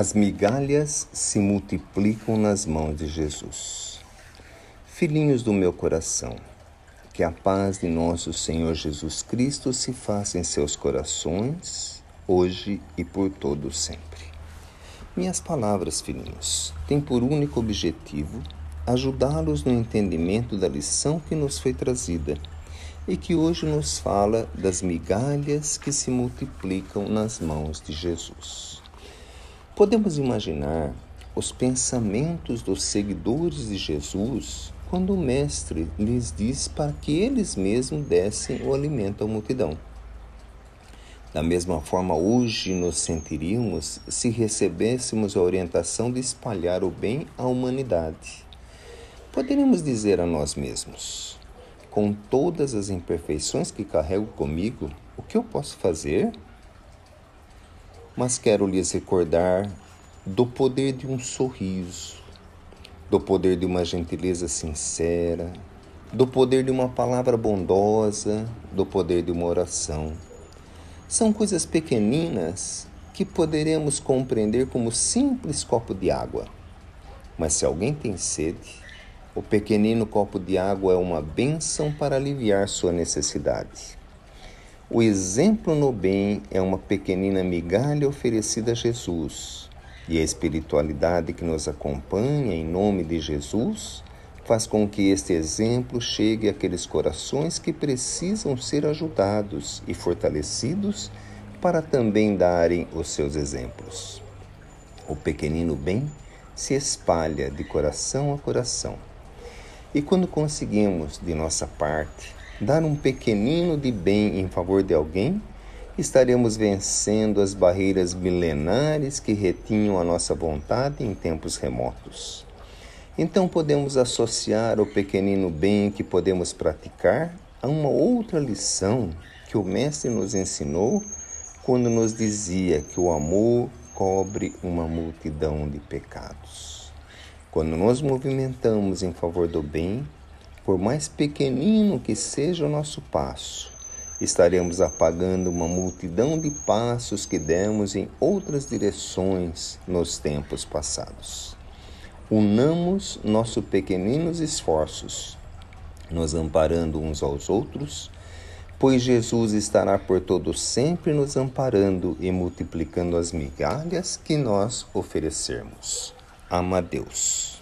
As migalhas se multiplicam nas mãos de Jesus. Filhinhos do meu coração, que a paz de nosso Senhor Jesus Cristo se faça em seus corações, hoje e por todo sempre. Minhas palavras, filhinhos, têm por único objetivo ajudá-los no entendimento da lição que nos foi trazida e que hoje nos fala das migalhas que se multiplicam nas mãos de Jesus. Podemos imaginar os pensamentos dos seguidores de Jesus quando o Mestre lhes diz para que eles mesmos dessem o alimento à multidão. Da mesma forma, hoje nos sentiríamos se recebêssemos a orientação de espalhar o bem à humanidade. Poderíamos dizer a nós mesmos: com todas as imperfeições que carrego comigo, o que eu posso fazer? Mas quero lhes recordar do poder de um sorriso, do poder de uma gentileza sincera, do poder de uma palavra bondosa, do poder de uma oração. São coisas pequeninas que poderemos compreender como simples copo de água. Mas se alguém tem sede, o pequenino copo de água é uma bênção para aliviar sua necessidade. O exemplo no bem é uma pequenina migalha oferecida a Jesus, e a espiritualidade que nos acompanha em nome de Jesus faz com que este exemplo chegue àqueles corações que precisam ser ajudados e fortalecidos para também darem os seus exemplos. O pequenino bem se espalha de coração a coração. E quando conseguimos, de nossa parte, dar um pequenino de bem em favor de alguém, estaremos vencendo as barreiras milenares que retinham a nossa vontade em tempos remotos. Então podemos associar o pequenino bem que podemos praticar a uma outra lição que o Mestre nos ensinou quando nos dizia que o amor cobre uma multidão de pecados. Quando nos movimentamos em favor do bem, por mais pequenino que seja o nosso passo, estaremos apagando uma multidão de passos que demos em outras direções nos tempos passados. Unamos nossos pequeninos esforços, nos amparando uns aos outros, pois Jesus estará por todo sempre nos amparando e multiplicando as migalhas que nós oferecermos. Ama Deus.